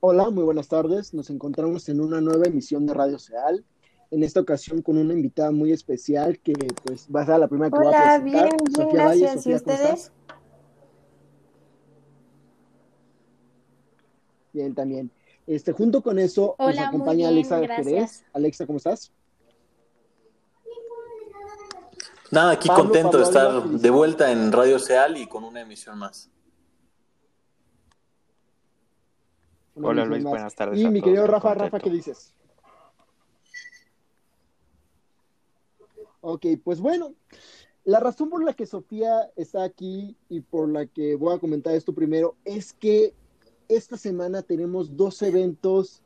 Hola, muy buenas tardes. Nos encontramos en una nueva emisión de Radio Seal. En esta ocasión con una invitada muy especial que pues va a ser la primera que Hola, va a presentar. bien, bien, Sofía gracias. Valle, Sofía, ¿Y ¿cómo ustedes? estás? Bien, también. Este, junto con eso nos Hola, acompaña bien, Alexa gracias. Jerez. Alexa, ¿cómo estás? Nada, aquí Pablo, contento Pablo de estar de vuelta en Radio Seal y con una emisión más. Una Hola, Luis, más. buenas tardes Y a mi todos, querido Rafa. Rafa, ¿qué dices? Ok, pues bueno, la razón por la que Sofía está aquí y por la que voy a comentar esto primero es que esta semana tenemos dos eventos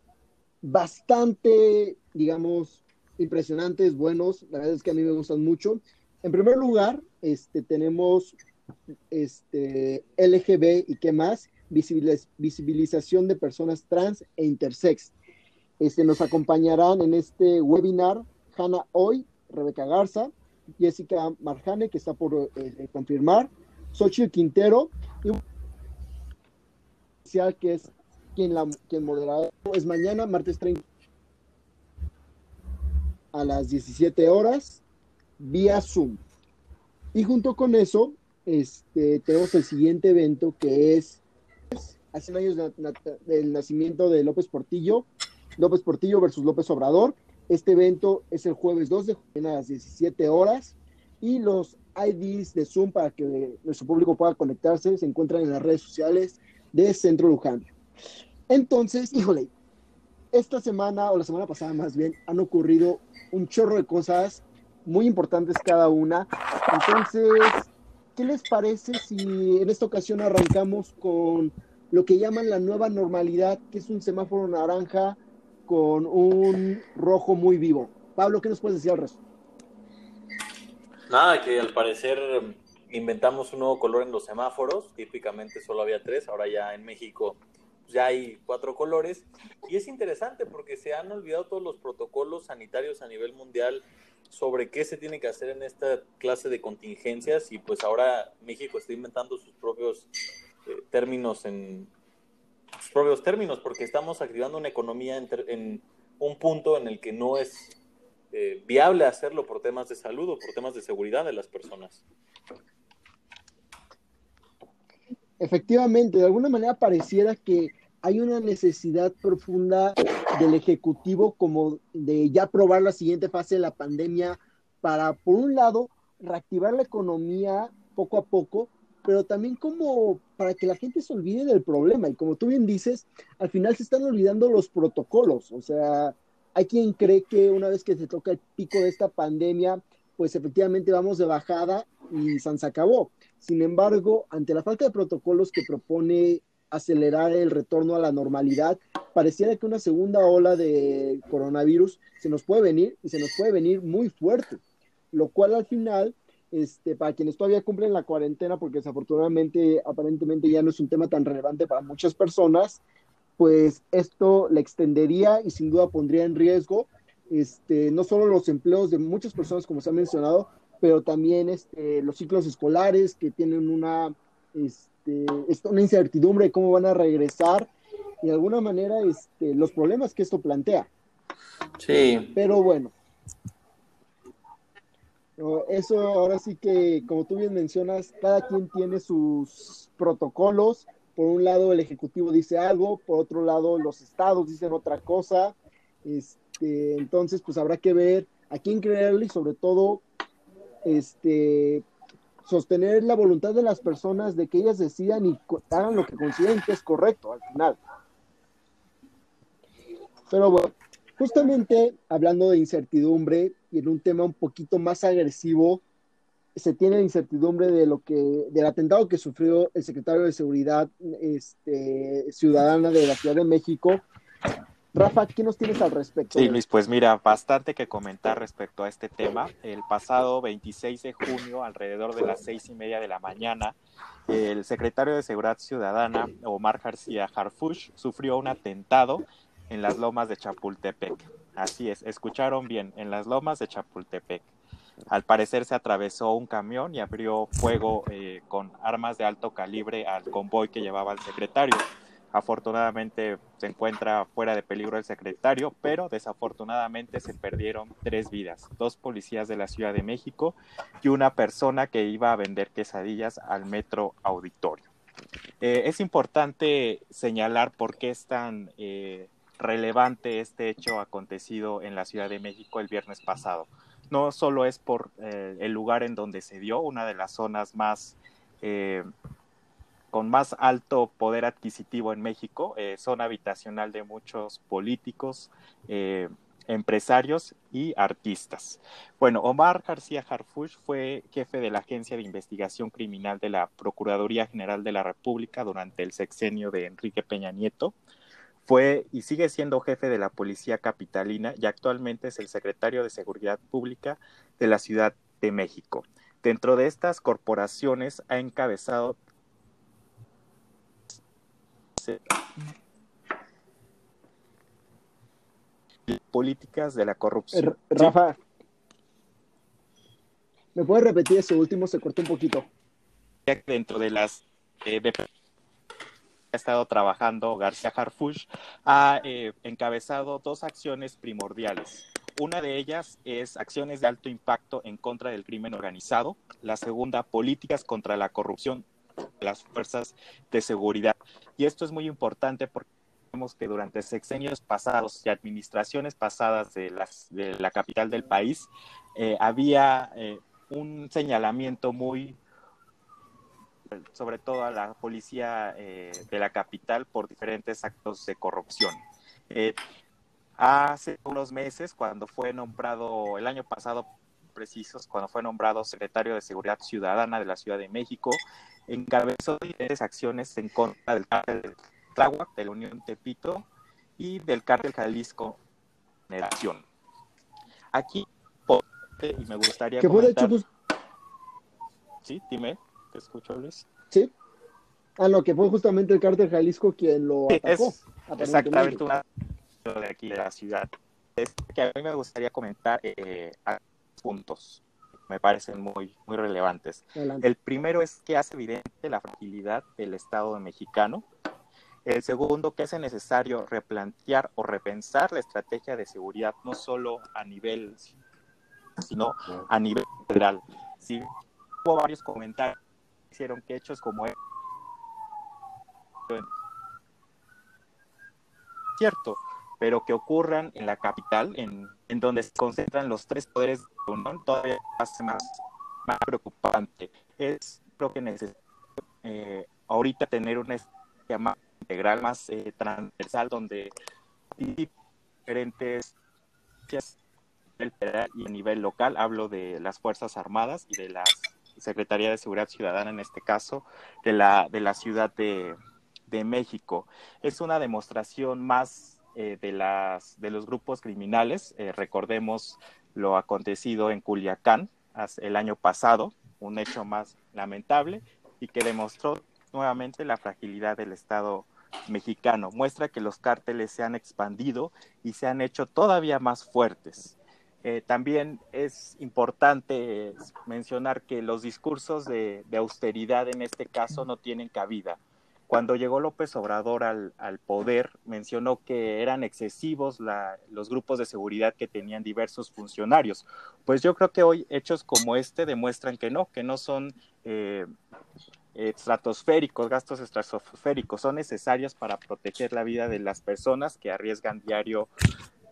bastante, digamos, impresionantes, buenos. La verdad es que a mí me gustan mucho. En primer lugar, este, tenemos este, LGB y qué más, Visibiliz- visibilización de personas trans e intersex. Este, nos acompañarán en este webinar Hanna Hoy, Rebeca Garza, Jessica Marjane, que está por eh, confirmar, Xochitl Quintero, y que es quien, la, quien moderará, es mañana, martes 30, a las 17 horas, vía Zoom. Y junto con eso, este, tenemos el siguiente evento que es hace 100 años del nacimiento de López Portillo, López Portillo versus López Obrador. Este evento es el jueves 2 de junio a las 17 horas y los IDs de Zoom para que nuestro público pueda conectarse se encuentran en las redes sociales de Centro Luján. Entonces, híjole, esta semana o la semana pasada más bien han ocurrido un chorro de cosas muy importantes cada una. Entonces, ¿qué les parece si en esta ocasión arrancamos con lo que llaman la nueva normalidad, que es un semáforo naranja con un rojo muy vivo? Pablo, ¿qué nos puedes decir al resto? Nada, que al parecer em, inventamos un nuevo color en los semáforos. Típicamente solo había tres, ahora ya en México ya hay cuatro colores. Y es interesante porque se han olvidado todos los protocolos sanitarios a nivel mundial sobre qué se tiene que hacer en esta clase de contingencias y pues ahora México está inventando sus propios eh, términos en sus propios términos porque estamos activando una economía en, un punto en el que no es eh, viable hacerlo por temas de salud o por temas de seguridad de las personas. Efectivamente, de alguna manera pareciera que hay una necesidad profunda del Ejecutivo como de ya probar la siguiente fase de la pandemia para, por un lado, reactivar la economía poco a poco, pero también como para que la gente se olvide del problema. Y como tú bien dices, al final se están olvidando los protocolos. O sea, hay quien cree que una vez que se toca el pico de esta pandemia, pues efectivamente vamos de bajada y San se acabó. Sin embargo, ante la falta de protocolos que propone acelerar el retorno a la normalidad, pareciera que una segunda ola de coronavirus se nos puede venir y se nos puede venir muy fuerte, lo cual al final, este, para quienes todavía cumplen la cuarentena, porque desafortunadamente aparentemente ya no es un tema tan relevante para muchas personas, pues esto le extendería y sin duda pondría en riesgo este, no solo los empleos de muchas personas, como se ha mencionado, pero también este, los ciclos escolares que tienen una, este, es una incertidumbre de cómo van a regresar y de alguna manera este, los problemas que esto plantea. Sí, Pero bueno, no, eso ahora sí que, como tú bien mencionas, cada quien tiene sus protocolos. Por un lado, el Ejecutivo dice algo, por otro lado, los estados dicen otra cosa. Este, entonces, pues habrá que ver a quién creerle y sobre todo, este, sostener la voluntad de las personas de que ellas decidan y hagan lo que consideren que es correcto al final. Pero bueno, justamente hablando de incertidumbre y en un tema un poquito más agresivo, se tiene la incertidumbre de lo que, del atentado que sufrió el secretario de Seguridad este, Ciudadana de la Ciudad de México. Rafa, ¿qué nos tienes al respecto? Sí, Luis, pues mira, bastante que comentar respecto a este tema. El pasado 26 de junio, alrededor de las seis y media de la mañana, el secretario de Seguridad Ciudadana, Omar García Harfush, sufrió un atentado en las lomas de Chapultepec. Así es, escucharon bien, en las lomas de Chapultepec. Al parecer se atravesó un camión y abrió fuego eh, con armas de alto calibre al convoy que llevaba el secretario. Afortunadamente se encuentra fuera de peligro el secretario, pero desafortunadamente se perdieron tres vidas, dos policías de la Ciudad de México y una persona que iba a vender quesadillas al metro auditorio. Eh, es importante señalar por qué es tan eh, relevante este hecho acontecido en la Ciudad de México el viernes pasado. No solo es por eh, el lugar en donde se dio, una de las zonas más con más alto poder adquisitivo en México, eh, zona habitacional de muchos políticos, eh, empresarios y artistas. Bueno, Omar García Harfuch fue jefe de la Agencia de Investigación Criminal de la Procuraduría General de la República durante el sexenio de Enrique Peña Nieto. Fue y sigue siendo jefe de la Policía Capitalina y actualmente es el secretario de Seguridad Pública de la Ciudad de México. Dentro de estas corporaciones ha encabezado políticas de la corrupción. Rafa, ¿me puedes repetir ese último? Se cortó un poquito. Dentro de las eh, ha estado trabajando García Harfuch, ha eh, encabezado dos acciones primordiales. Una de ellas es acciones de alto impacto en contra del crimen organizado. La segunda, políticas contra la corrupción las fuerzas de seguridad. Y esto es muy importante porque vemos que durante sexenios pasados y administraciones pasadas de, las, de la capital del país eh, había eh, un señalamiento muy sobre todo a la policía eh, de la capital por diferentes actos de corrupción. hace unos meses, cuando fue nombrado, el año pasado precisos, cuando fue nombrado secretario de Seguridad Ciudadana de la Ciudad de México, encabezó diferentes acciones en contra del cártel de Tláhuac, de la Unión Tepito y del cártel Jalisco Generación. Aquí, y me gustaría ¿Qué fue hecho Sí, dime, te escucho, Luis. Sí. Ah, no, que fue justamente el cártel Jalisco quien lo atacó. Es exactamente una de aquí de la ciudad. Es que a mí me gustaría comentar eh, puntos me parecen muy, muy relevantes. El primero es que hace evidente la fragilidad del Estado mexicano. El segundo, que es necesario replantear o repensar la estrategia de seguridad, no solo a nivel, sino a nivel federal. Si hubo varios comentarios que hicieron que hechos como este, cierto, pero que ocurran en la capital, en, en donde se concentran los tres poderes de la Unión, todavía hace más, más preocupante. Es, creo que necesito eh, ahorita tener una estrategia más integral, más eh, transversal, donde diferentes y a nivel local, hablo de las Fuerzas Armadas y de la Secretaría de Seguridad Ciudadana, en este caso, de la, de la Ciudad de, de México. Es una demostración más eh, de, los grupos criminales. Eh, recordemos lo acontecido en Culiacán el año pasado, un hecho más lamentable y que demostró nuevamente la fragilidad del Estado mexicano. Muestra que los cárteles se han expandido y se han hecho todavía más fuertes. Eh, también es importante mencionar que los discursos de, austeridad en este caso no tienen cabida. Cuando llegó López Obrador al, poder, mencionó que eran excesivos los grupos de seguridad que tenían diversos funcionarios. Pues yo creo que hoy hechos como este demuestran que no, que no son eh, estratosféricos, gastos estratosféricos, son necesarios para proteger la vida de las personas que arriesgan diario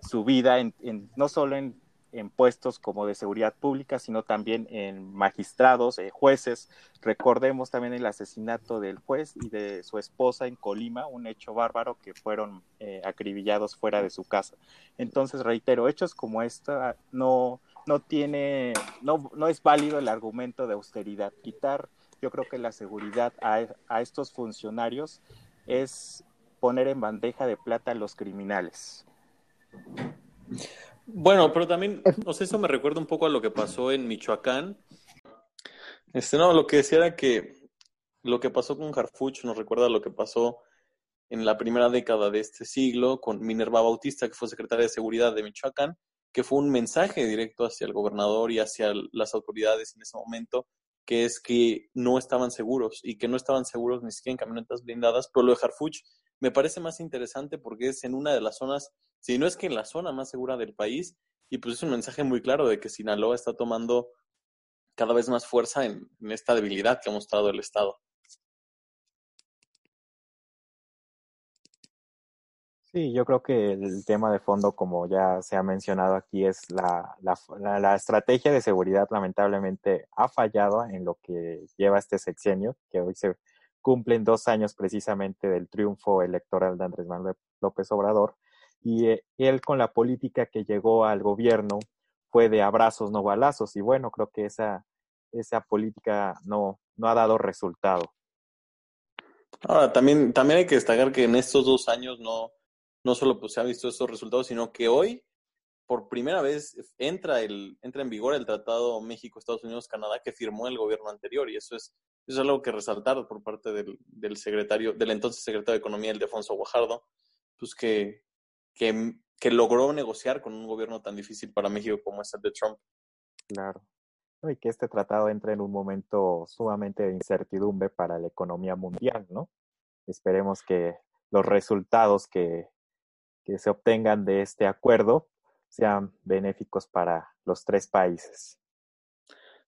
su vida, en, no solo en en puestos como de seguridad pública, sino también en magistrados, eh, jueces. Recordemos también el asesinato del juez y de su esposa en Colima, un hecho bárbaro que fueron eh, acribillados fuera de su casa. Entonces, reitero, hechos como esta no, no tiene, no, no es válido el argumento de austeridad. Quitar, yo creo que la seguridad a, a estos funcionarios es poner en bandeja de plata a los criminales. Bueno, pero también, no sé, eso me recuerda un poco a lo que pasó en Michoacán. Este, no, lo que decía era que lo que pasó con Harfuch nos recuerda a lo que pasó en la primera década de este siglo con Minerva Bautista, que fue secretaria de Seguridad de Michoacán, que fue un mensaje directo hacia el gobernador y hacia las autoridades en ese momento que es que no estaban seguros y que no estaban seguros ni siquiera en camionetas blindadas, pero lo de Harfuch me parece más interesante porque es en una de las zonas, si no es que en la zona más segura del país, y pues es un mensaje muy claro de que Sinaloa está tomando cada vez más fuerza en, en esta debilidad que ha mostrado el Estado. Sí, yo creo que el tema de fondo, como ya se ha mencionado aquí, es la, la, la, estrategia de seguridad lamentablemente ha fallado en lo que lleva este sexenio, que hoy se cumplen dos años precisamente del triunfo electoral de Andrés Manuel López Obrador, y eh, él con la política que llegó al gobierno fue de abrazos, no balazos, y bueno, creo que esa, esa política no, no ha dado resultado. Ahora, también, también hay que destacar que en estos dos años no, no solo pues, se han visto estos resultados, sino que hoy, por primera vez, entra, el, entra en vigor el Tratado México-Estados Unidos-Canadá que firmó el gobierno anterior. Y eso es, eso es algo que resaltar por parte del, del secretario, del entonces secretario de Economía, el Defonso Guajardo, pues que, que, que logró negociar con un gobierno tan difícil para México como es el de Trump. Claro. Y que este tratado entre en un momento sumamente de incertidumbre para la economía mundial, ¿no? Esperemos que los resultados que, que se obtengan de este acuerdo sean benéficos para los tres países.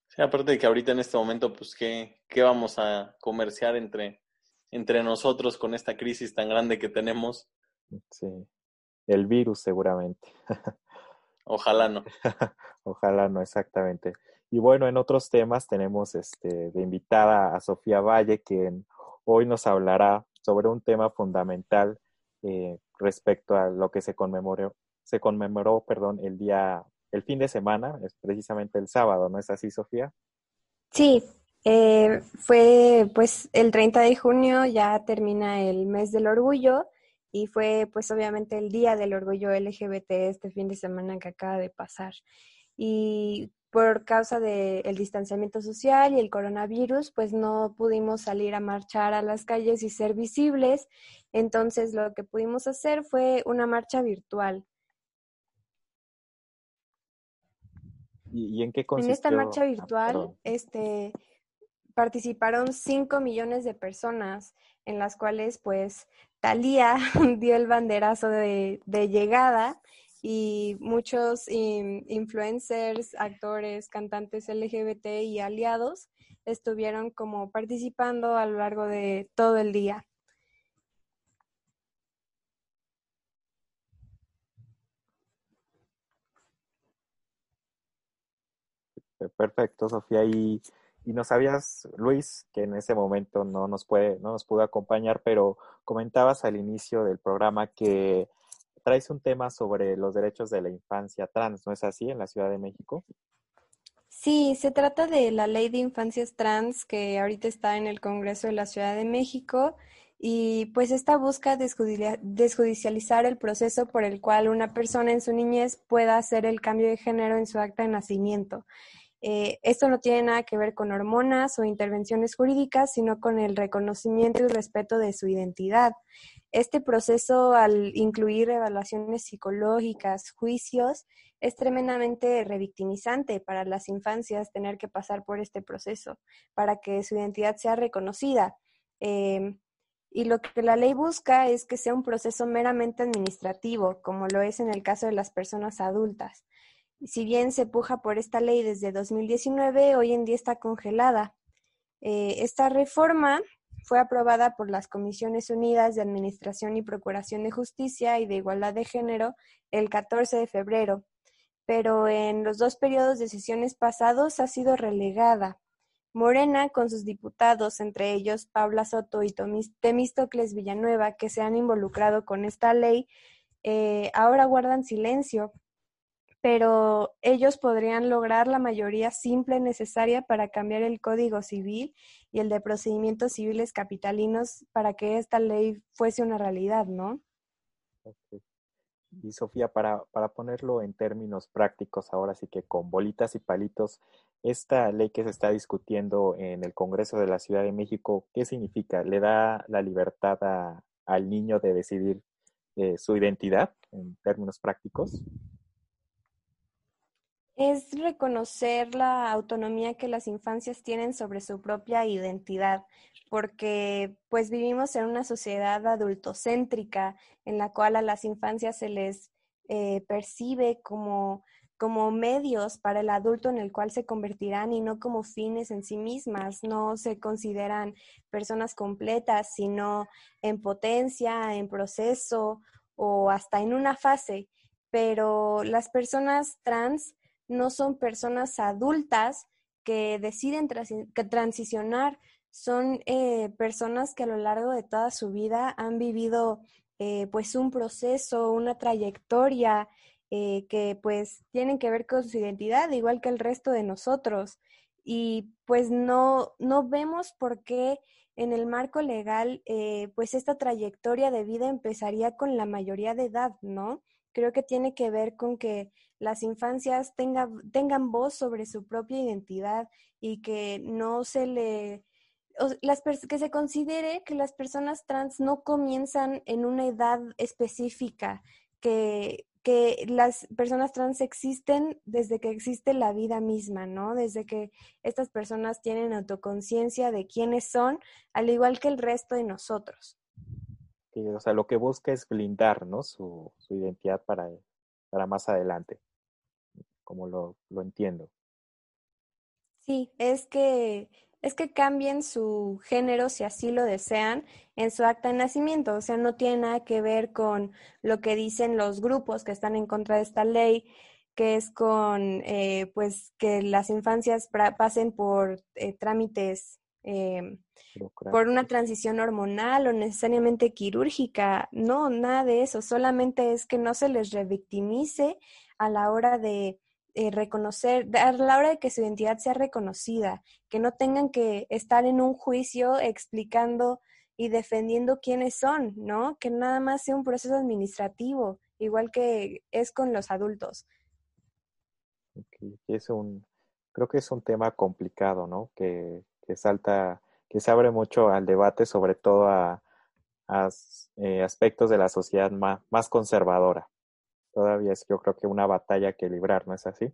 Sí, aparte de que ahorita en este momento, pues, ¿qué, qué vamos a comerciar entre, entre nosotros con esta crisis tan grande que tenemos? Sí, el virus seguramente. Ojalá no. Ojalá no, exactamente. Y bueno, en otros temas tenemos este, de invitada a Sofía Valle, quien hoy nos hablará sobre un tema fundamental eh, respecto a lo que se conmemoró, se conmemoró, perdón, el día, el fin de semana, es precisamente el sábado, ¿no es así, Sofía? Sí, eh, fue pues el 30 de junio ya termina el mes del orgullo y fue pues obviamente el día del orgullo LGBT este fin de semana que acaba de pasar. Y por causa del distanciamiento social y el coronavirus, pues no pudimos salir a marchar a las calles y ser visibles. Entonces lo que pudimos hacer fue una marcha virtual. ¿Y, en qué consistió? En esta marcha ah, virtual, este, participaron 5 millones de personas, en las cuales pues Talía dio el banderazo de, de llegada y muchos influencers, actores, cantantes LGBT y aliados estuvieron como participando a lo largo de todo el día. Perfecto, Sofía. Y, y no sabías, Luis, que en ese momento no nos puede, no nos pudo acompañar, pero comentabas al inicio del programa que traes un tema sobre los derechos de la infancia trans, ¿no es así, en la Ciudad de México? Sí, se trata de la ley de infancias trans que ahorita está en el Congreso de la Ciudad de México y pues esta busca desjudicializar el proceso por el cual una persona en su niñez pueda hacer el cambio de género en su acta de nacimiento. Eh, esto no tiene nada que ver con hormonas o intervenciones jurídicas, sino con el reconocimiento y respeto de su identidad. Este proceso, al incluir evaluaciones psicológicas, juicios, es tremendamente revictimizante para las infancias tener que pasar por este proceso para que su identidad sea reconocida. Em, y lo que la ley busca es que sea un proceso meramente administrativo, como lo es en el caso de las personas adultas. Si bien se puja por esta ley desde 2019, hoy en día está congelada. Eh, esta reforma fue aprobada por las Comisiones Unidas de Administración y Procuración de Justicia y de Igualdad de Género el 14 de febrero, pero en los dos periodos de sesiones pasados ha sido relegada. Morena, con sus diputados, entre ellos Paula Soto y Temístocles Villanueva, que se han involucrado con esta ley, eh, ahora guardan silencio pero ellos podrían lograr la mayoría simple necesaria para cambiar el Código Civil y el de procedimientos civiles capitalinos para que esta ley fuese una realidad, ¿no? Y Sofía, para, para ponerlo en términos prácticos, ahora sí que con bolitas y palitos, esta ley que se está discutiendo en el Congreso de la Ciudad de México, ¿qué significa? ¿Le da la libertad al niño de decidir eh, su identidad en términos prácticos? Es reconocer la autonomía que las infancias tienen sobre su propia identidad, porque pues vivimos en una sociedad adultocéntrica en la cual a las infancias se les eh, percibe como, como medios para el adulto en el cual se convertirán y no como fines en sí mismas, no se consideran personas completas, sino en potencia, en proceso o hasta en una fase. Pero las personas trans no son personas adultas que deciden transicionar, son eh, personas que a lo largo de toda su vida han vivido eh, pues un proceso, una trayectoria eh, que pues tienen que ver con su identidad, igual que el resto de nosotros. Y pues no, no vemos por qué en el marco legal pues esta trayectoria de vida empezaría con la mayoría de edad, ¿no? Creo que tiene que ver con que las infancias tengan, tengan voz sobre su propia identidad y que no se le... Las, que se considere que las personas trans no comienzan en una edad específica, que, que las personas trans existen desde que existe la vida misma, ¿no? Desde que estas personas tienen autoconciencia de quiénes son, al igual que el resto de nosotros o sea, lo que busca es blindar, ¿no? Su, su identidad para, para más adelante, como lo, lo entiendo. Sí, es que es que cambien su género si así lo desean en su acta de nacimiento. O sea, no tiene nada que ver con lo que dicen los grupos que están en contra de esta ley, que es con, eh, pues, que las infancias pasen por eh, trámites eh, por una transición hormonal o necesariamente quirúrgica. No, nada de eso. Solamente es que no se les revictimice a la hora de eh, reconocer, a la hora de que su identidad sea reconocida, que no tengan que estar en un juicio explicando y defendiendo quiénes son, ¿no? Que nada más sea un proceso administrativo, igual que es con los adultos. Es un, creo que es un tema complicado, ¿no? Que, que salta que se abre mucho al debate, sobre todo a, eh, aspectos de la sociedad más conservadora. Todavía es yo creo que una batalla que librar, ¿no es así?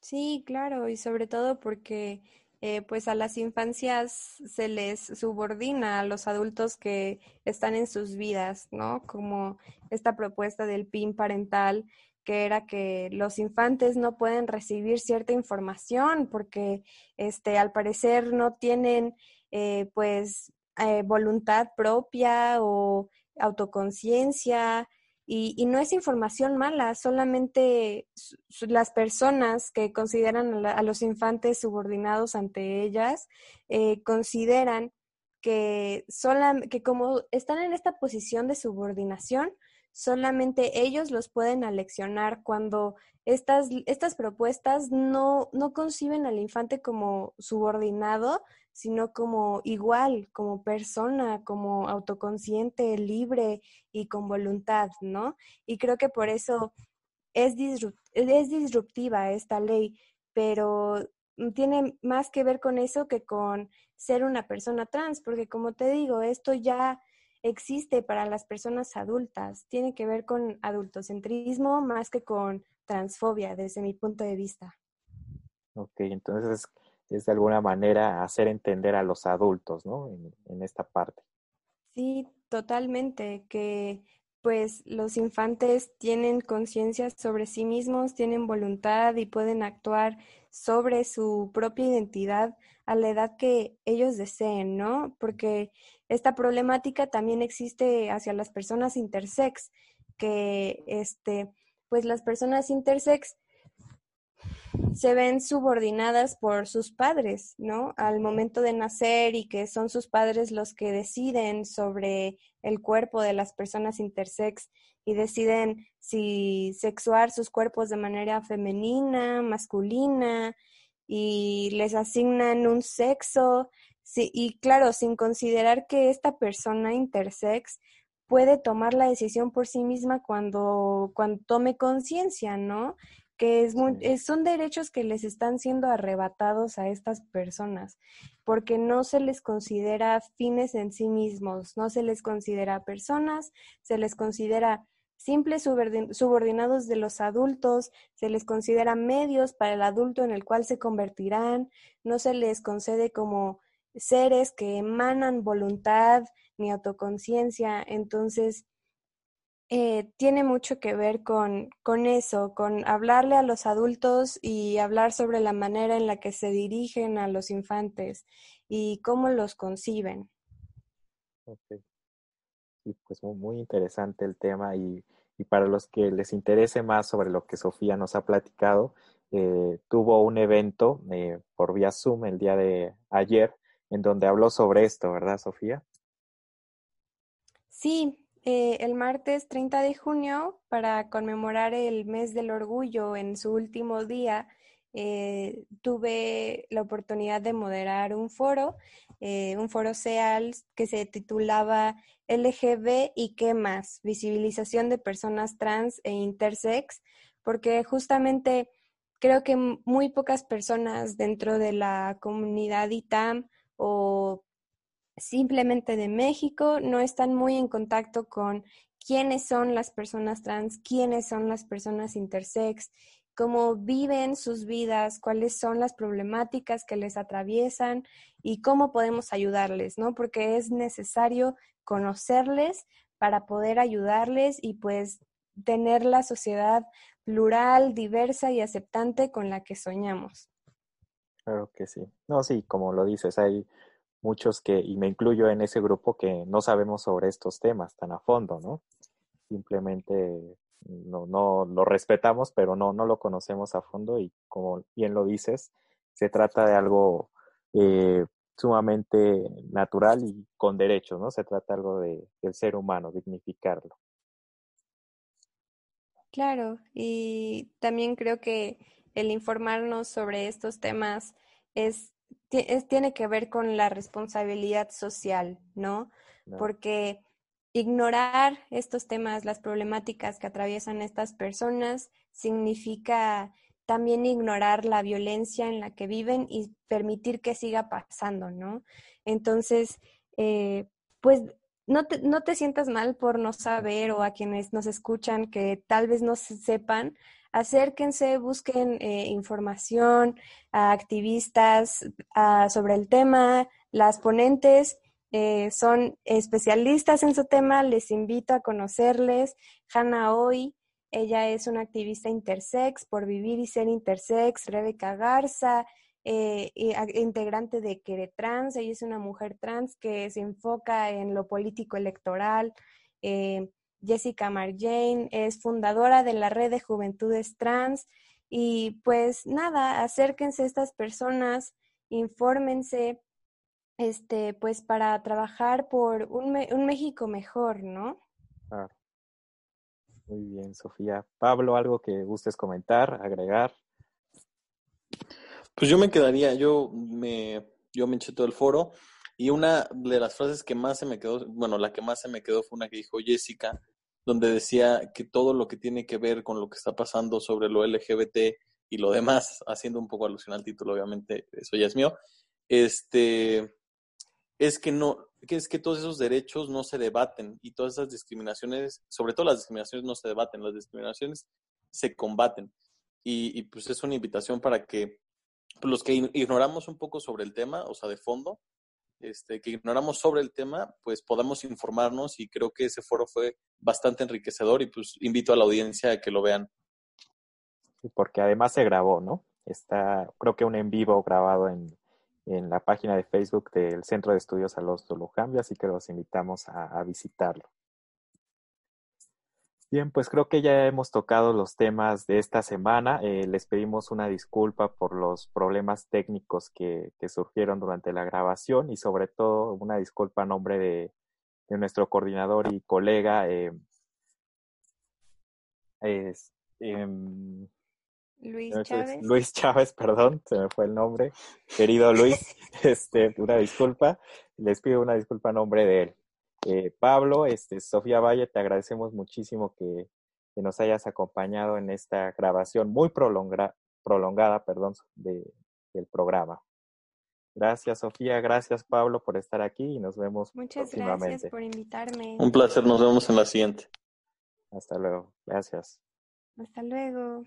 Sí, claro, y sobre todo porque eh, pues a las infancias se les subordina a los adultos que están en sus vidas, ¿no? Como esta propuesta del PIN parental, que era que los infantes no pueden recibir cierta información porque este, al parecer no tienen eh, pues eh, voluntad propia o autoconciencia y, no es información mala, solamente las personas que consideran a, los infantes subordinados ante ellas eh, consideran que, sola, que como están en esta posición de subordinación, solamente ellos los pueden aleccionar cuando estas, estas propuestas no, no conciben al infante como subordinado, sino como igual, como persona, como autoconsciente, libre y con voluntad, ¿no? Y creo que por eso es, es disruptiva esta ley, pero tiene más que ver con eso que con ser una persona trans, porque como te digo, esto ya existe para las personas adultas, tiene que ver con adultocentrismo más que con transfobia desde mi punto de vista. Ok, entonces es de alguna manera hacer entender a los adultos, ¿no? En, esta parte. Sí, totalmente, que pues los infantes tienen conciencia sobre sí mismos, tienen voluntad y pueden actuar sobre su propia identidad a la edad que ellos deseen, ¿no? Porque esta problemática también existe hacia las personas intersex, que este, pues las personas intersex se ven subordinadas por sus padres, ¿no? Al momento de nacer y que son sus padres los que deciden sobre el cuerpo de las personas intersex y deciden si sexuar sus cuerpos de manera femenina, masculina y les asignan un sexo. Y claro, sin considerar que esta persona intersex puede tomar la decisión por sí misma cuando, cuando tome conciencia, ¿no? que es muy, son derechos que les están siendo arrebatados a estas personas, porque no se les considera fines en sí mismos, no se les considera personas, se les considera simples subordinados de los adultos, se les considera medios para el adulto en el cual se convertirán, no se les concede como seres que emanan voluntad ni autoconciencia, entonces eh, tiene mucho que ver con, con eso, con hablarle a los adultos y hablar sobre la manera en la que se dirigen a los infantes y cómo los conciben. Okay. Y pues muy interesante el tema y, y, para los que les interese más sobre lo que Sofía nos ha platicado, eh, tuvo un evento eh, por vía Zoom el día de ayer en donde habló sobre esto, ¿verdad, Sofía? Sí, eh, el martes 30 de junio, para conmemorar el mes del orgullo en su último día, eh, tuve la oportunidad de moderar un foro, eh, un foro SEAL que se titulaba LGB y qué más, visibilización de personas trans e intersex, porque justamente creo que muy pocas personas dentro de la comunidad ITAM o simplemente de México no están muy en contacto con quiénes son las personas trans, quiénes son las personas intersex, cómo viven sus vidas, cuáles son las problemáticas que les atraviesan y cómo podemos ayudarles, ¿no? Porque es necesario conocerles para poder ayudarles y pues tener la sociedad plural, diversa y aceptante con la que soñamos. Claro que sí. No, sí, como lo dices, hay muchos que, y me incluyo en ese grupo, que no sabemos sobre estos temas tan a fondo, ¿no? Simplemente no, no lo respetamos, pero no, no lo conocemos a fondo y como bien lo dices, se trata de algo eh, sumamente natural y con derechos, ¿no? Se trata algo de, del ser humano, dignificarlo. Claro, y también creo que el informarnos sobre estos temas es tiene que ver con la responsabilidad social, ¿no? Porque ignorar estos temas, las problemáticas que atraviesan estas personas, significa también ignorar la violencia en la que viven y permitir que siga pasando, ¿no? Entonces, eh, pues no te, no te sientas mal por no saber o a quienes nos escuchan que tal vez no sepan, acérquense, busquen eh, información a activistas sobre el tema, las ponentes eh, son especialistas en su tema, les invito a conocerles. Hanna Hoy, ella es una activista intersex por vivir y ser intersex. Rebeca Garza, eh, integrante de Queretrans, ella es una mujer trans que se enfoca en lo político electoral. Jessica Marjane, es fundadora de la red de juventudes trans y pues nada, acérquense a estas personas, infórmense, este, pues para trabajar por un, un México mejor, ¿no? Ah, muy bien, Sofía. Pablo, ¿algo que gustes comentar, agregar? Pues yo me quedaría, yo me, yo me eché todo el foro y una de las frases que más se me quedó, bueno, la que más se me quedó fue una que dijo Jessica, donde decía que todo lo que tiene que ver con lo que está pasando sobre lo LGBT y lo demás, haciendo un poco alusión al título, obviamente, eso ya es mío, este, es que no, es que todos esos derechos no se debaten y todas esas discriminaciones, sobre todo las discriminaciones no se debaten, las discriminaciones se combaten. Y, y pues es una invitación para que pues, los que ignoramos un poco sobre el tema, o sea, de fondo, este, que ignoramos sobre el tema, pues podamos informarnos y creo que ese foro fue bastante enriquecedor y pues invito a la audiencia a que lo vean. Porque además se grabó, ¿no? Está, creo que un en vivo grabado en, en la página de Facebook del Centro de Estudios a los Dolocambio, así que los invitamos a visitarlo. Bien, pues creo que ya hemos tocado los temas de esta semana. Eh, les pedimos una disculpa por los problemas técnicos que, surgieron durante la grabación y sobre todo una disculpa a nombre de, nuestro coordinador y colega eh, em, Luis Chávez. Luis Chávez, perdón, se me fue el nombre. Querido Luis, este, una disculpa. Les pido una disculpa a nombre de él. Eh, Pablo, este, Sofía Valle, te agradecemos muchísimo que, nos hayas acompañado en esta grabación muy prolongada perdón, de, del programa. Gracias, Sofía. Gracias, Pablo, por estar aquí y nos vemos Muchas gracias por invitarme. Un placer. Nos vemos en la siguiente. Hasta luego. Gracias. Hasta luego.